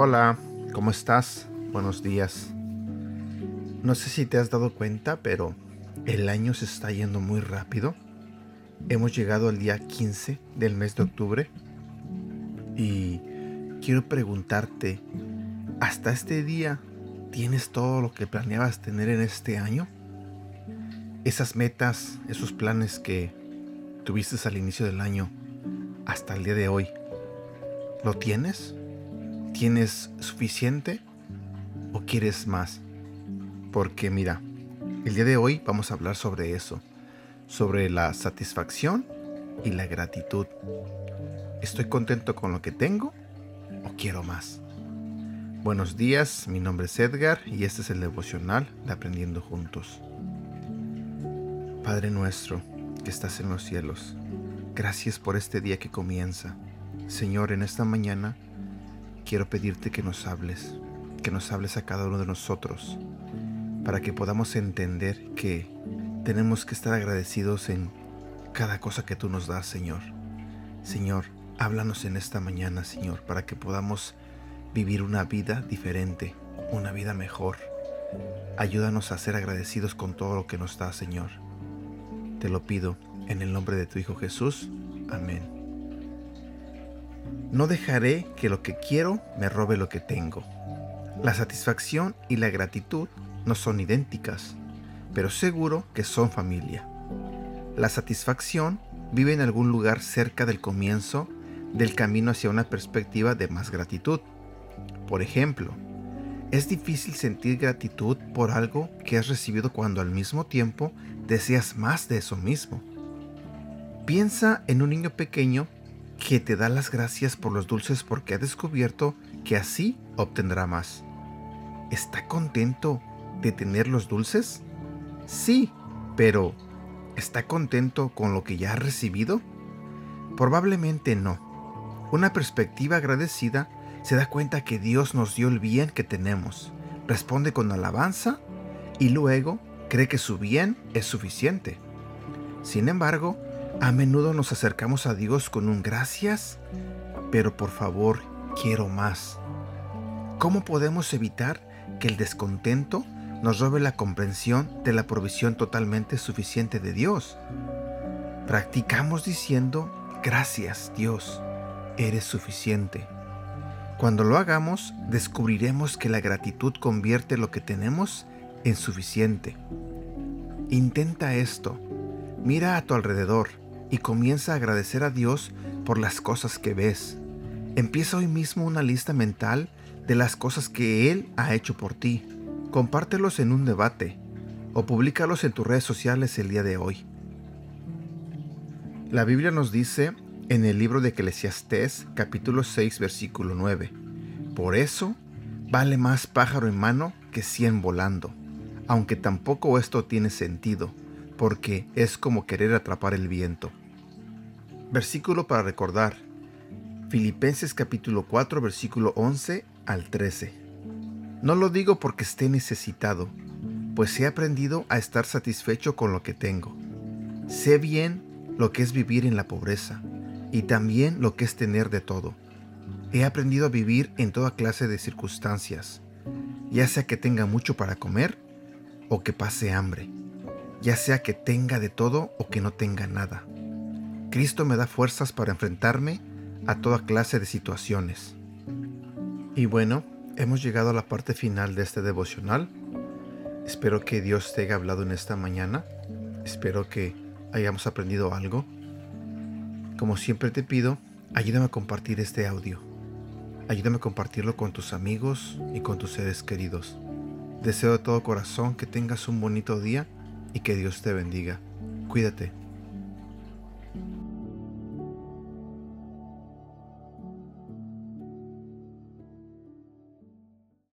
Hola, ¿cómo estás? Buenos días. No sé si te has dado cuenta, pero el año se está yendo muy rápido. Hemos llegado al día 15 del mes de octubre y quiero preguntarte, ¿hasta este día tienes todo lo que planeabas tener en este año? Esas metas, esos planes que tuviste al inicio del año hasta el día de hoy, ¿lo tienes? ¿Tienes suficiente o quieres más? Porque mira, el día de hoy vamos a hablar sobre eso, sobre la satisfacción y la gratitud. ¿Estoy contento con lo que tengo o quiero más? Buenos días, mi nombre es Edgar y este es el devocional de Aprendiendo Juntos. Padre nuestro que estás en los cielos, gracias por este día que comienza. Señor, en esta mañana, quiero pedirte que nos hables, que nos hables a cada uno de nosotros, para que podamos entender que tenemos que estar agradecidos en cada cosa que tú nos das, Señor. Señor, háblanos en esta mañana, Señor, para que podamos vivir una vida diferente, una vida mejor. Ayúdanos a ser agradecidos con todo lo que nos da, Señor. Te lo pido en el nombre de tu Hijo Jesús. Amén. No dejaré que lo que quiero me robe lo que tengo. La satisfacción y la gratitud no son idénticas, pero seguro que son familia. La satisfacción vive en algún lugar cerca del comienzo del camino hacia una perspectiva de más gratitud. Por ejemplo, es difícil sentir gratitud por algo que has recibido cuando al mismo tiempo deseas más de eso mismo. Piensa en un niño pequeño que te da las gracias por los dulces porque ha descubierto que así obtendrá más. ¿Está contento de tener los dulces? Sí, pero ¿está contento con lo que ya ha recibido? Probablemente no. Una perspectiva agradecida se da cuenta que Dios nos dio el bien que tenemos, responde con alabanza y luego cree que su bien es suficiente. Sin embargo, a menudo nos acercamos a Dios con un gracias, pero por favor quiero más. ¿Cómo podemos evitar que el descontento nos robe la comprensión de la provisión totalmente suficiente de Dios? Practicamos diciendo, gracias Dios, eres suficiente. Cuando lo hagamos, descubriremos que la gratitud convierte lo que tenemos en suficiente. Intenta esto. Mira a tu alrededor y comienza a agradecer a Dios por las cosas que ves. Empieza hoy mismo una lista mental de las cosas que Él ha hecho por ti. Compártelos en un debate o públicalos en tus redes sociales el día de hoy. La Biblia nos dice en el libro de Eclesiastés capítulo 6 versículo 9, Por eso vale más pájaro en mano que cien volando, aunque tampoco esto tiene sentido porque es como querer atrapar el viento. Versículo para recordar. Filipenses capítulo 4 versículo 11 al 13. No lo digo porque esté necesitado, pues he aprendido a estar satisfecho con lo que tengo. Sé bien lo que es vivir en la pobreza y también lo que es tener de todo. He aprendido a vivir en toda clase de circunstancias, ya sea que tenga mucho para comer o que pase hambre ya sea que tenga de todo o que no tenga nada. Cristo me da fuerzas para enfrentarme a toda clase de situaciones. Y bueno, hemos llegado a la parte final de este devocional. Espero que Dios te haya hablado en esta mañana. Espero que hayamos aprendido algo. Como siempre te pido, ayúdame a compartir este audio. Ayúdame a compartirlo con tus amigos y con tus seres queridos. Deseo de todo corazón que tengas un bonito día y que Dios te bendiga. Cuídate.